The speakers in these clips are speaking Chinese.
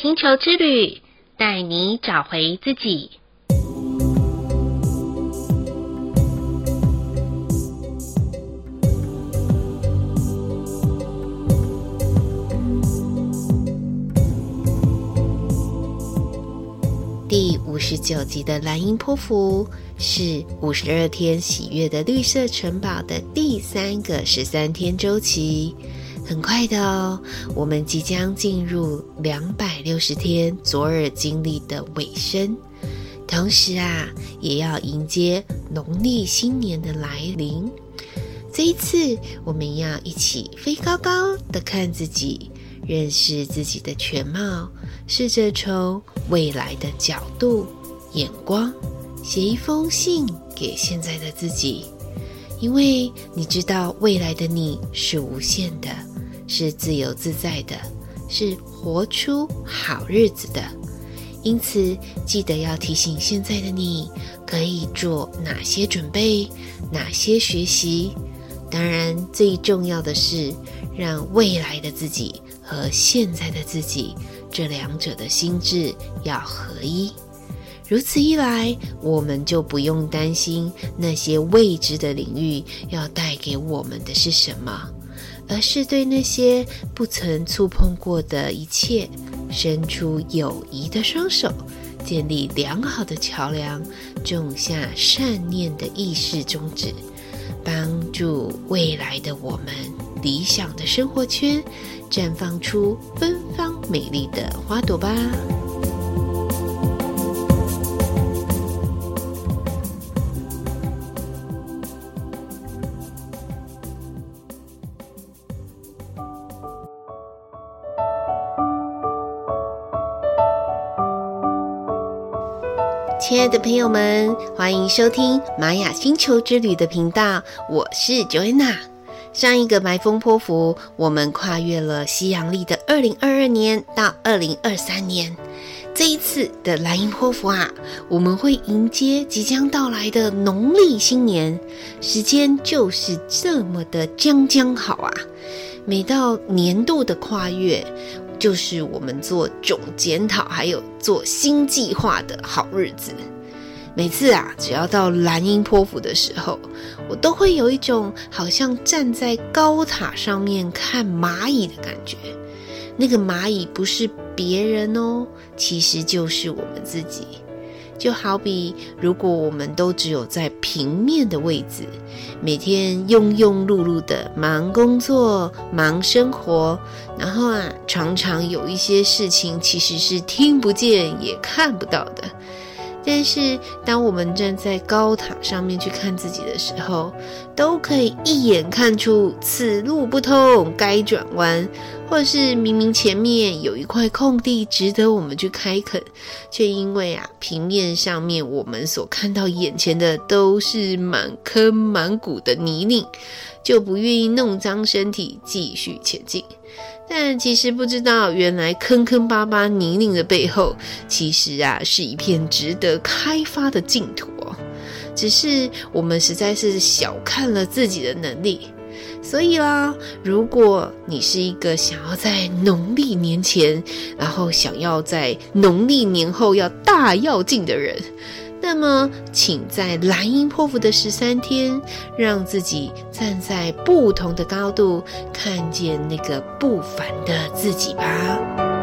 星球之旅，带你找回自己。第五十九集的蓝鹰波符是五十二天喜悦的绿色城堡的第三个十三天周期。很快的哦，我们即将进入两百六十天左耳经历的尾声，同时啊，也要迎接农历新年的来临。这一次，我们要一起飞高高的看自己，认识自己的全貌，试着从未来的角度、眼光，写一封信给现在的自己，因为你知道未来的你是无限的。是自由自在的，是活出好日子的。因此，记得要提醒现在的你，可以做哪些准备，哪些学习。当然，最重要的是让未来的自己和现在的自己这两者的心智要合一。如此一来，我们就不用担心那些未知的领域要带给我们的是什么。而是对那些不曾触碰过的一切，伸出友谊的双手，建立良好的桥梁，种下善念的意识种子，帮助未来的我们理想的生活圈绽放出芬芳美丽的花朵吧。亲爱的朋友们，欢迎收听玛雅星球之旅的频道，我是 Joanna。上一个埋风波符，我们跨越了西洋历的二零二二年到二零二三年。这一次的蓝鹰波符啊，我们会迎接即将到来的农历新年，时间就是这么的将将好啊！每到年度的跨越，就是我们做总检讨，还有做新计划的好日子。每次啊，只要到蓝鹰剖腹的时候，我都会有一种好像站在高塔上面看蚂蚁的感觉。那个蚂蚁不是别人哦，其实就是我们自己。就好比，如果我们都只有在平面的位置，每天庸庸碌碌的忙工作、忙生活，然后啊，常常有一些事情其实是听不见也看不到的。但是，当我们站在高塔上面去看自己的时候，都可以一眼看出此路不通，该转弯，或者是明明前面有一块空地值得我们去开垦，却因为啊，平面上面我们所看到眼前的都是满坑满谷的泥泞，就不愿意弄脏身体继续前进。但其实不知道，原来坑坑巴巴泥泞的背后，其实啊是一片值得开发的净土哦。只是我们实在是小看了自己的能力。所以啦，如果你是一个想要在农历年前，然后想要在农历年后要大要进的人，那么，请在蓝鹰波符的十三天，让自己站在不同的高度，看见那个不凡的自己吧。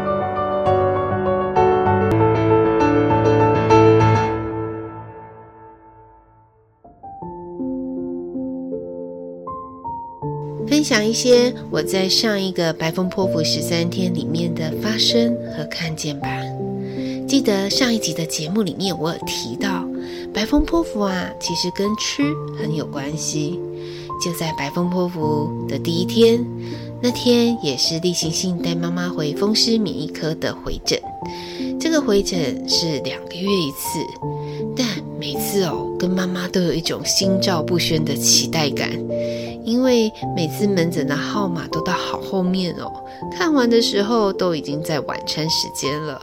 享一些我在上一个白风波符十三天里面的发生和看见吧。记得上一集的节目里面，我有提到白风波符啊，其实跟吃很有关系。就在白风波符的第一天，那天也是例行性带妈妈回风湿免疫科的回诊。这个回诊是两个月一次，但每次哦，跟妈妈都有一种心照不宣的期待感。因为每次门诊的号码都到好后面哦，看完的时候都已经在晚餐时间了，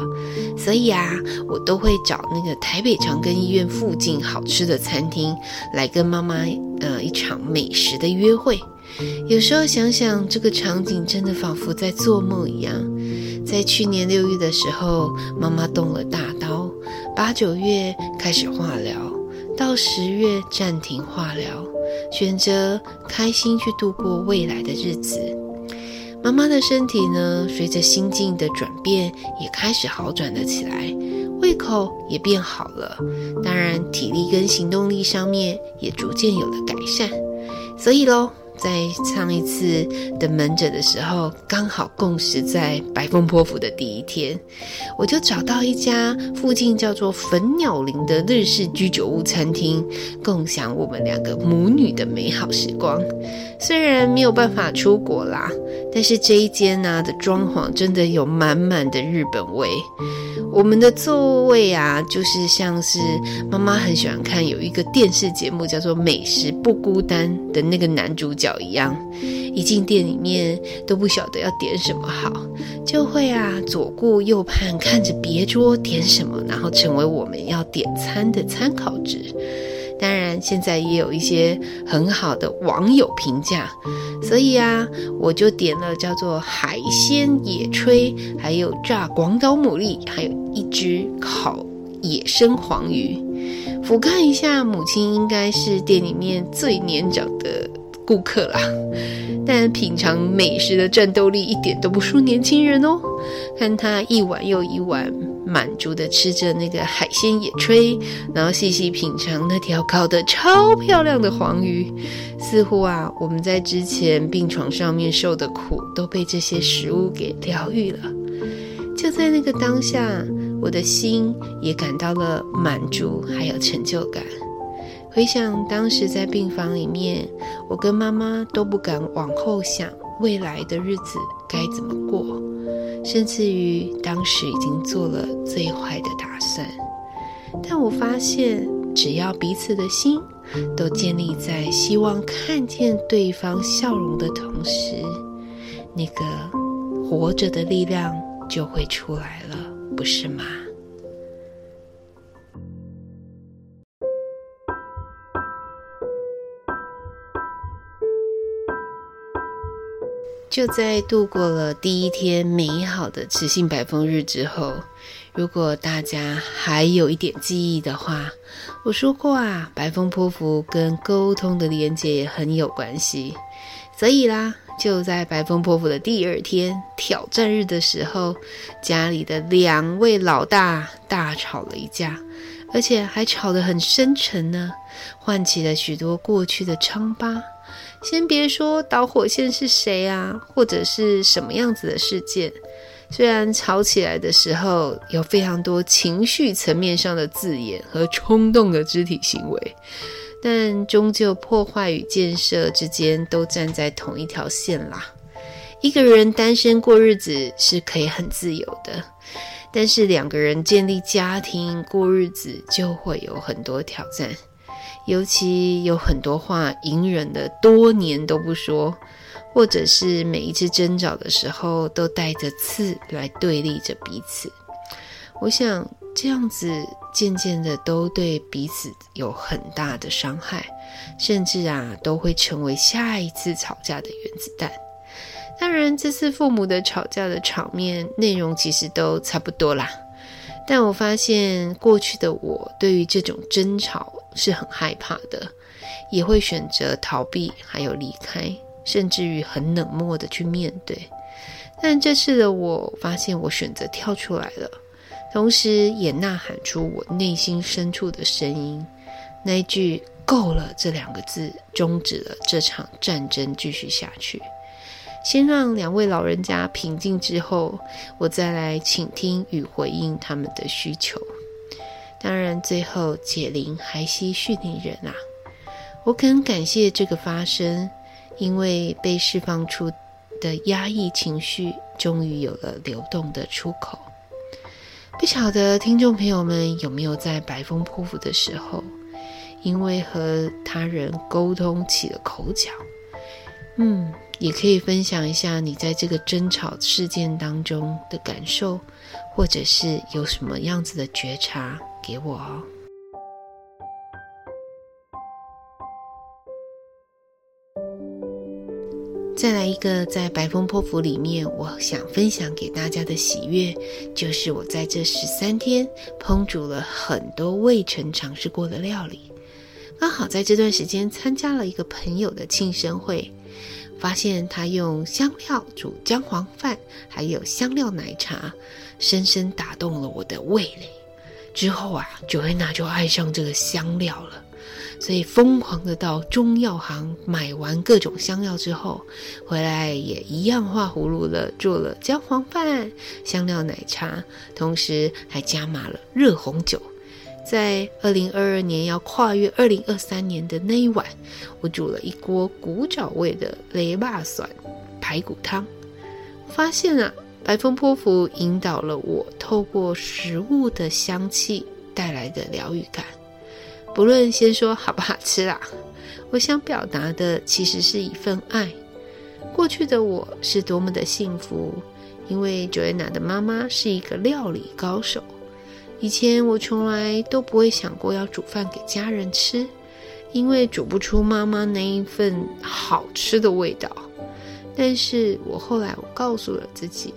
所以啊，我都会找那个台北长庚医院附近好吃的餐厅来跟妈妈呃一场美食的约会。有时候想想这个场景，真的仿佛在做梦一样。在去年六月的时候，妈妈动了大刀，八九月开始化疗，到十月暂停化疗，选择开心去度过未来的日子。妈妈的身体呢，随着心境的转变，也开始好转了起来，胃口也变好了，当然体力跟行动力上面也逐渐有了改善，所以喽。在上一次的门诊的时候，刚好共识在白风波符的第一天，我就找到一家附近叫做粉鸟林的日式居酒屋餐厅，共享我们两个母女的美好时光。虽然没有办法出国啦，但是这一间呢、啊、的装潢真的有满满的日本味。我们的座位啊，就是像是妈妈很喜欢看有一个电视节目叫做《美食不孤单》的那个男主角一样，一进店里面都不晓得要点什么好，就会啊左顾右盼，看着别桌点什么，然后成为我们要点餐的参考值。当然，现在也有一些很好的网友评价，所以啊，我就点了叫做海鲜野炊，还有炸广岛牡蛎，还有一只烤野生黄鱼。俯瞰一下，母亲应该是店里面最年长的顾客啦，但品尝美食的战斗力一点都不输年轻人哦。看他一碗又一碗。满足的吃着那个海鲜野炊，然后细细品尝那条烤的超漂亮的黄鱼，似乎啊，我们在之前病床上面受的苦都被这些食物给疗愈了。就在那个当下，我的心也感到了满足，还有成就感。回想当时在病房里面，我跟妈妈都不敢往后想未来的日子该怎么过。甚至于当时已经做了最坏的打算，但我发现，只要彼此的心都建立在希望看见对方笑容的同时，那个活着的力量就会出来了，不是吗？就在度过了第一天美好的雌性白风日之后，如果大家还有一点记忆的话，我说过啊，白风波符跟沟通的连接也很有关系。所以啦，就在白风波符的第二天挑战日的时候，家里的两位老大大吵了一架，而且还吵得很深沉呢，唤起了许多过去的疮疤。先别说导火线是谁啊，或者是什么样子的事件，虽然吵起来的时候有非常多情绪层面上的字眼和冲动的肢体行为，但终究破坏与建设之间都站在同一条线啦。一个人单身过日子是可以很自由的，但是两个人建立家庭过日子就会有很多挑战。尤其有很多话隐忍了多年都不说，或者是每一次争吵的时候都带着刺来对立着彼此。我想这样子渐渐的都对彼此有很大的伤害，甚至啊都会成为下一次吵架的原子弹。当然，这次父母的吵架的场面内容其实都差不多啦。但我发现过去的我对于这种争吵是很害怕的，也会选择逃避，还有离开，甚至于很冷漠的去面对。但这次的我发现我选择跳出来了，同时也呐喊出我内心深处的声音，那一句“够了”这两个字，终止了这场战争，继续下去。先让两位老人家平静之后，我再来倾听与回应他们的需求。当然，最后解铃还须系铃人啊！我很感谢这个发生，因为被释放出的压抑情绪，终于有了流动的出口。不晓得听众朋友们有没有在白风波符的时候，因为和他人沟通起了口角？嗯。也可以分享一下你在这个争吵事件当中的感受，或者是有什么样子的觉察给我哦。再来一个，在白风波符里面，我想分享给大家的喜悦，就是我在这十三天烹煮了很多未曾尝试过的料理。刚好在这段时间参加了一个朋友的庆生会，发现他用香料煮姜黄饭，还有香料奶茶，深深打动了我的味蕾。之后啊，Joanna 就爱上这个香料了。所以疯狂的到中药行买完各种香料之后，回来也一样画葫芦了，做了姜黄饭、香料奶茶，同时还加码了热红酒。在二零二二年要跨越二零二三年的那一晚，我煮了一锅古早味的雷霸蒜排骨汤。发现啊，白风波符引导了我透过食物的香气带来的疗愈感。不论先说好不好吃啦，我想表达的其实是一份爱。过去的我是多么的幸福，因为 Joanna 的妈妈是一个料理高手。以前我从来都不会想过要煮饭给家人吃，因为煮不出妈妈那一份好吃的味道。但是我后来我告诉了自己，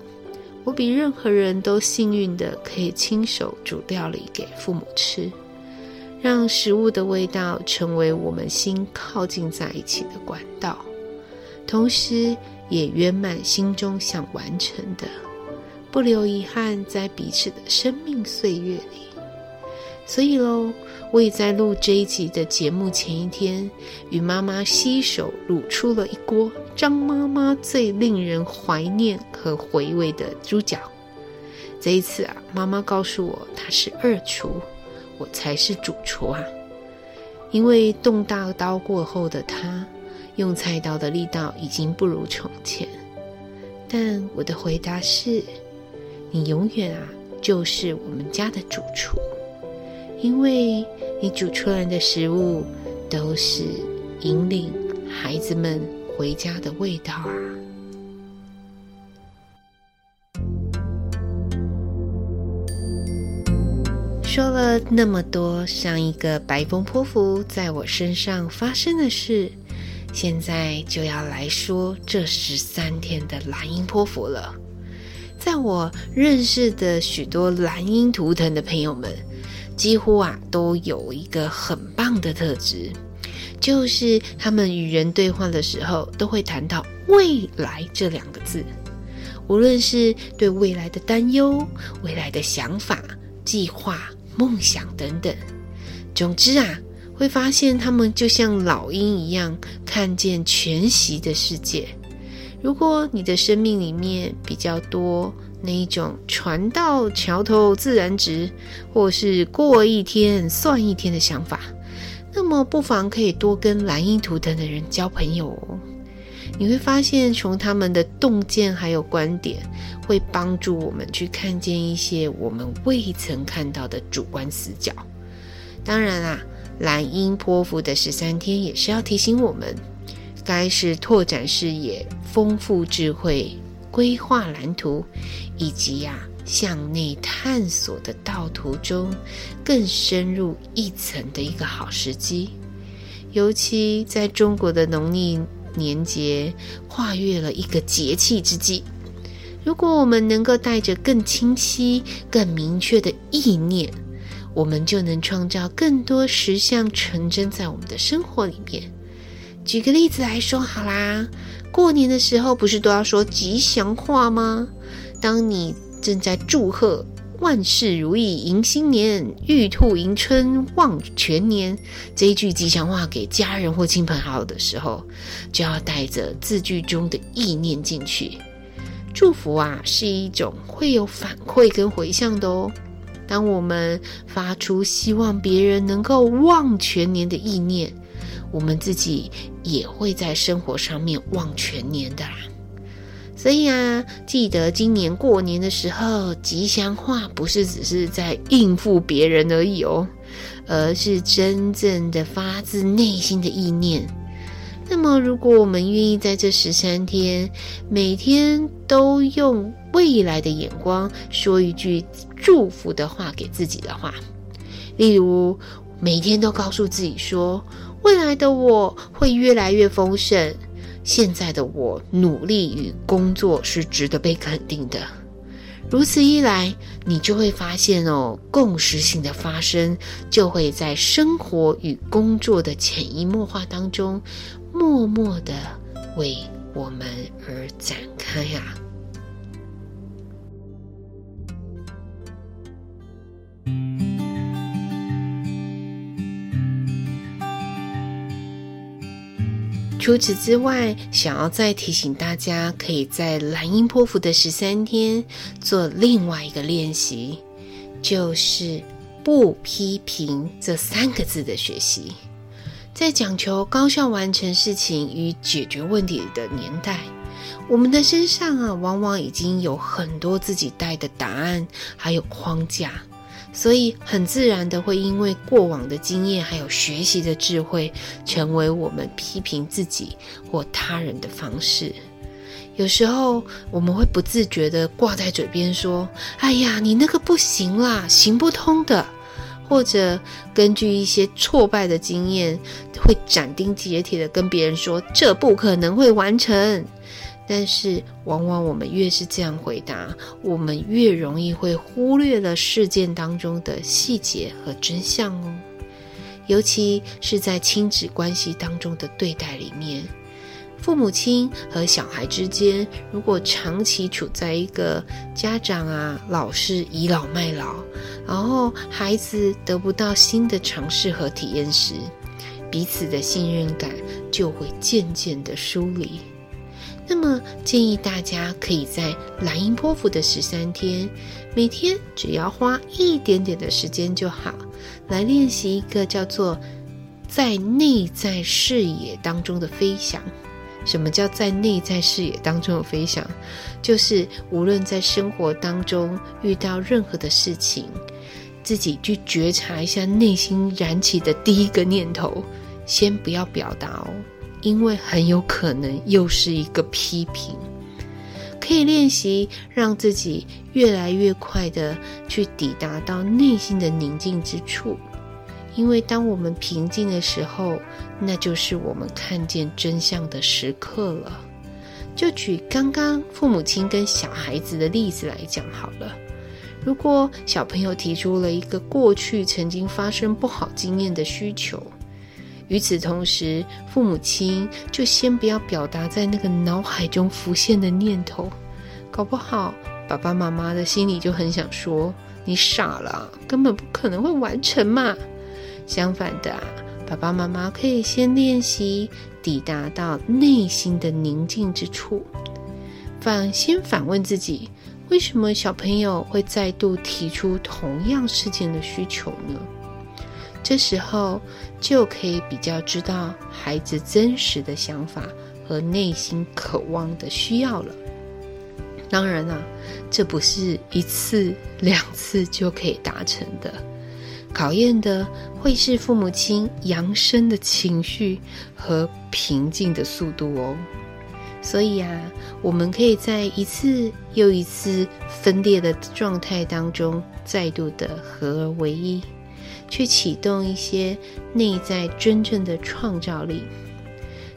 我比任何人都幸运的可以亲手煮料理给父母吃。让食物的味道成为我们心靠近在一起的管道，同时也圆满心中想完成的，不留遗憾在彼此的生命岁月里。所以喽，我也在录这一集的节目前一天，与妈妈携手卤出了一锅张妈妈最令人怀念和回味的猪脚。这一次啊，妈妈告诉我她是二厨。我才是主厨啊！因为动大刀过后的她，用菜刀的力道已经不如从前。但我的回答是：你永远啊，就是我们家的主厨，因为你煮出来的食物都是引领孩子们回家的味道啊！说了那么多上一个白风泼妇在我身上发生的事，现在就要来说这十三天的蓝鹰泼妇了。在我认识的许多蓝鹰图腾的朋友们，几乎啊都有一个很棒的特质，就是他们与人对话的时候都会谈到未来这两个字，无论是对未来的担忧、未来的想法、计划。梦想等等，总之啊，会发现他们就像老鹰一样，看见全息的世界。如果你的生命里面比较多那一种船到桥头自然直，或是过一天算一天的想法，那么不妨可以多跟蓝鹰图腾的人交朋友哦。你会发现，从他们的洞见还有观点，会帮助我们去看见一些我们未曾看到的主观死角。当然啦，蓝鹰波符的十三天也是要提醒我们，该是拓展视野、丰富智慧、规划蓝图，以及呀、向内探索的道途中更深入一层的一个好时机。尤其在中国的农历。年节跨越了一个节气之际，如果我们能够带着更清晰、更明确的意念，我们就能创造更多实相成真在我们的生活里面。举个例子来说好啦，过年的时候不是都要说吉祥话吗？当你正在祝贺。万事如意迎新年，玉兔迎春望全年。这一句吉祥话给家人或亲朋好友的时候，就要带着字句中的意念进去。祝福啊，是一种会有反馈跟回向的哦。当我们发出希望别人能够望全年的意念，我们自己也会在生活上面望全年的啦。所以啊，记得今年过年的时候，吉祥话不是只是在应付别人而已哦，而是真正的发自内心的意念。那么，如果我们愿意在这十三天，每天都用未来的眼光说一句祝福的话给自己的话，例如每天都告诉自己说，未来的我会越来越丰盛。现在的我努力与工作是值得被肯定的。如此一来，你就会发现哦，共识性的发生就会在生活与工作的潜移默化当中，默默的为我们而展开呀、啊。除此之外，想要再提醒大家，可以在蓝鹰波符的十三天做另外一个练习，就是不批评这三个字的学习。在讲求高效完成事情与解决问题的年代，我们的身上啊，往往已经有很多自己带的答案，还有框架。所以很自然的会因为过往的经验，还有学习的智慧，成为我们批评自己或他人的方式。有时候我们会不自觉的挂在嘴边说：“哎呀，你那个不行啦，行不通的。”或者根据一些挫败的经验，会斩钉截铁的跟别人说：“这不可能会完成。”但是，往往我们越是这样回答，我们越容易会忽略了事件当中的细节和真相哦。尤其是在亲子关系当中的对待里面，父母亲和小孩之间，如果长期处在一个家长啊老是倚老卖老，然后孩子得不到新的尝试和体验时，彼此的信任感就会渐渐的疏离。那么建议大家可以在蓝鹰波符的十三天，每天只要花一点点的时间就好，来练习一个叫做在内在视野当中的飞翔。什么叫在内在视野当中的飞翔？就是无论在生活当中遇到任何的事情，自己去觉察一下内心燃起的第一个念头，先不要表达哦。因为很有可能又是一个批评，可以练习让自己越来越快的去抵达到内心的宁静之处。因为当我们平静的时候，那就是我们看见真相的时刻了。就举刚刚父母亲跟小孩子的例子来讲好了。如果小朋友提出了一个过去曾经发生不好经验的需求，与此同时，父母亲就先不要表达在那个脑海中浮现的念头，搞不好爸爸妈妈的心里就很想说：“你傻了，根本不可能会完成嘛。”相反的，爸爸妈妈可以先练习抵达到内心的宁静之处，反先反问自己：为什么小朋友会再度提出同样事件的需求呢？这时候就可以比较知道孩子真实的想法和内心渴望的需要了。当然啦，这不是一次两次就可以达成的，考验的会是父母亲扬升的情绪和平静的速度哦。所以啊，我们可以在一次又一次分裂的状态当中，再度的合而为一。去启动一些内在真正的创造力，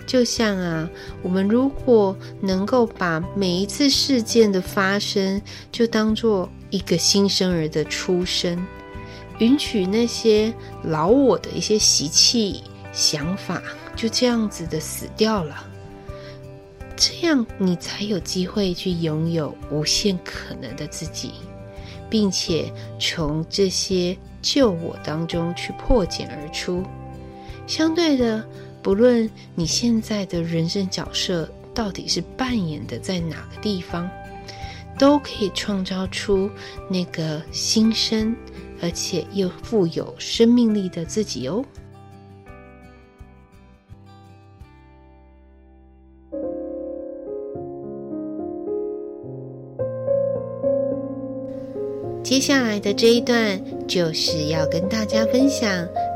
就像啊，我们如果能够把每一次事件的发生，就当做一个新生儿的出生，允许那些老我的一些习气、想法，就这样子的死掉了，这样你才有机会去拥有无限可能的自己。并且从这些旧我当中去破茧而出。相对的，不论你现在的人生角色到底是扮演的在哪个地方，都可以创造出那个新生而且又富有生命力的自己哦。接下来的这一段就是要跟大家分享，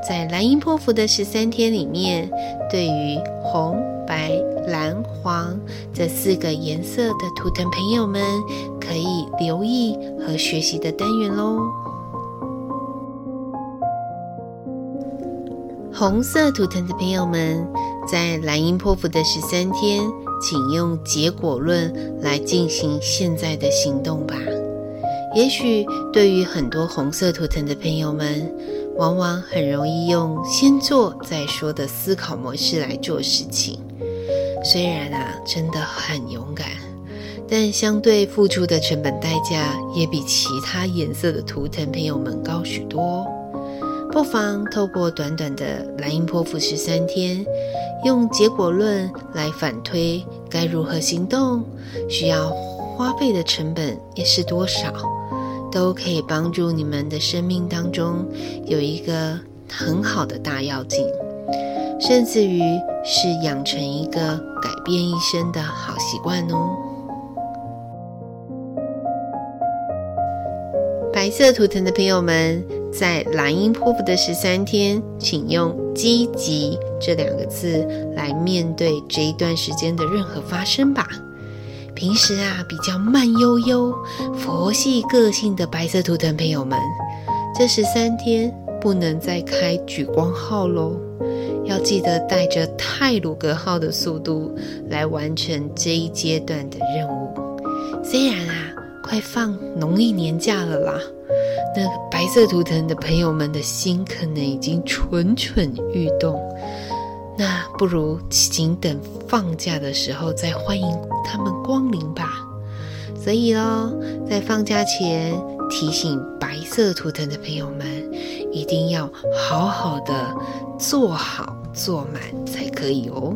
在蓝鹰波符的十三天里面，对于红、白、蓝、黄这四个颜色的图腾朋友们，可以留意和学习的单元喽。红色图腾的朋友们，在蓝鹰波符的十三天，请用结果论来进行现在的行动吧。也许对于很多红色图腾的朋友们，往往很容易用先做再说的思考模式来做事情。虽然啊，真的很勇敢，但相对付出的成本代价也比其他颜色的图腾朋友们高许多。不妨透过短短的蓝鹰波符十三天，用结果论来反推该如何行动，需要花费的成本也是多少，都可以帮助你们的生命当中有一个很好的大要紧。甚至于是养成一个改变一生的好习惯哦。白色图腾的朋友们，在蓝鹰波符的十三天，请用“积极”这两个字来面对这一段时间的任何发生吧。平时啊，比较慢悠悠、佛系个性的白色图腾朋友们，这十三天不能再开举光号喽。要记得带着泰鲁阁号的速度来完成这一阶段的任务。虽然啊，快放农历年假了啦，那白色图腾的朋友们的心可能已经蠢蠢欲动。那不如请等放假的时候再欢迎他们光临吧。所以喽，在放假前提醒白色图腾的朋友们，一定要好好的做好做满才可以哦。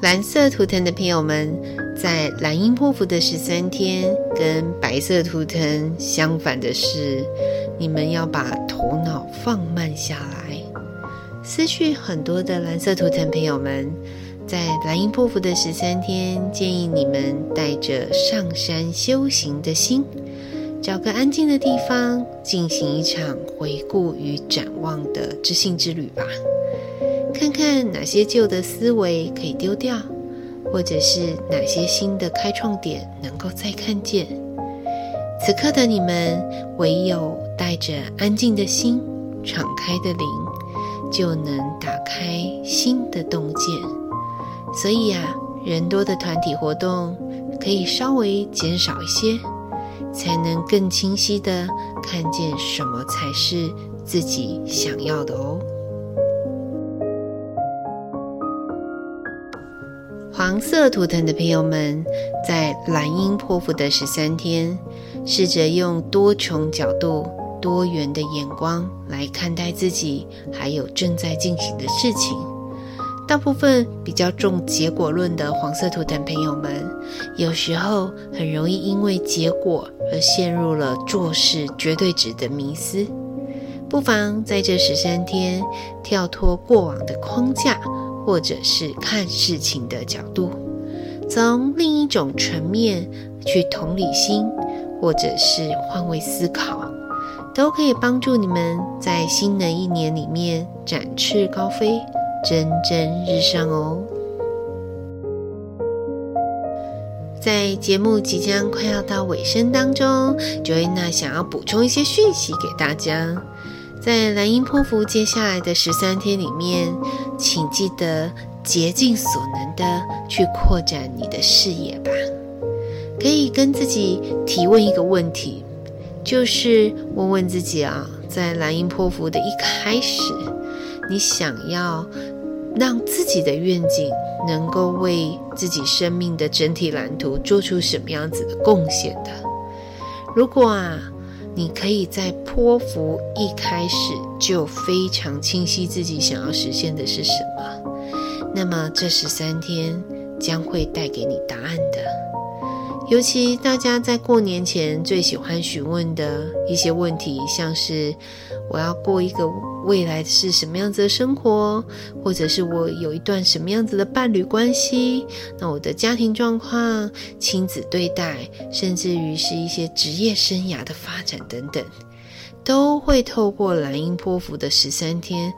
蓝色图腾的朋友们，在蓝鹰波符的十三天，跟白色图腾相反的是，你们要把头脑放慢下来。思绪很多的蓝色图腾朋友们，在蓝鹰波符的十三天，建议你们带着上山修行的心。找个安静的地方，进行一场回顾与展望的知性之旅吧。看看哪些旧的思维可以丢掉，或者是哪些新的开创点能够再看见。此刻的你们，唯有带着安静的心、敞开的灵，就能打开新的洞见。所以啊，人多的团体活动可以稍微减少一些。才能更清晰地看见什么才是自己想要的哦。黄色图腾的朋友们，在蓝鹰波符的十三天，试着用多重角度、多元的眼光来看待自己，还有正在进行的事情。大部分比较重结果论的黄色图腾朋友们，有时候很容易因为结果而陷入了做事绝对值的迷思。不妨在这十三天跳脱过往的框架，或者是看事情的角度，从另一种层面去同理心，或者是换位思考，都可以帮助你们在新的一年里面展翅高飞。蒸蒸日上哦！在节目即将快要到尾声当中，Joanna 想要补充一些讯息给大家。在蓝鹰波符接下来的十三天里面，请记得竭尽所能的去扩展你的视野吧。可以跟自己提问一个问题，就是问问自己啊，在蓝鹰波符的一开始，你想要让自己的愿景能够为自己生命的整体蓝图做出什么样子的贡献的？如果啊，你可以在波符一开始就非常清晰自己想要实现的是什么，那么这十三天将会带给你答案的。尤其大家在过年前最喜欢询问的一些问题，像是我要过一个。未来是什么样子的生活，或者是我有一段什么样子的伴侣关系？那我的家庭状况、亲子对待，甚至于是一些职业生涯的发展等等，都会透过蓝鹰波符的十三天，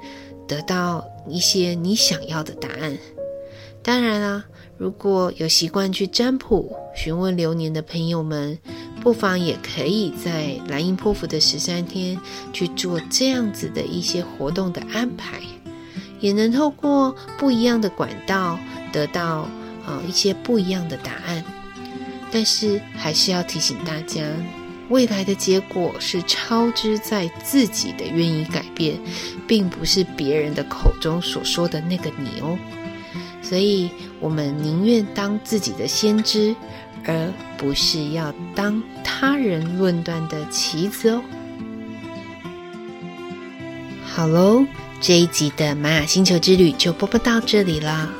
得到一些你想要的答案。当然啦，如果有习惯去占卜、询问流年的朋友们。不妨也可以在蓝鹰波符的十三天去做这样子的一些活动的安排，也能透过不一样的管道得到呃一些不一样的答案。但是还是要提醒大家，未来的结果是超之在自己的愿意改变，并不是别人的口中所说的那个你哦。所以，我们宁愿当自己的先知，而不是要当他人论断的棋子哦。好喽，这一集的玛雅星球之旅就播报到这里了。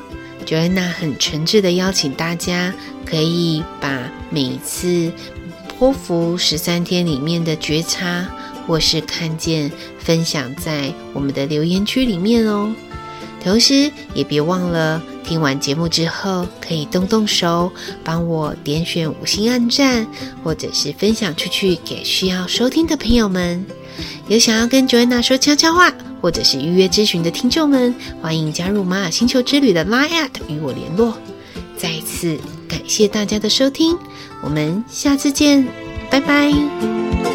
Joanna 很诚挚的邀请大家，可以把每一次波符十三天里面的觉察或是看见，分享在我们的留言区里面哦。同时，也别忘了听完节目之后，可以动动手，帮我点选五星按赞，或者是分享出去给需要收听的朋友们。有想要跟 Joanna 说悄悄话，或者是预约咨询的听众们，欢迎加入玛雅星球之旅的 Line@ 与我联络。再一次感谢大家的收听，我们下次见，拜拜。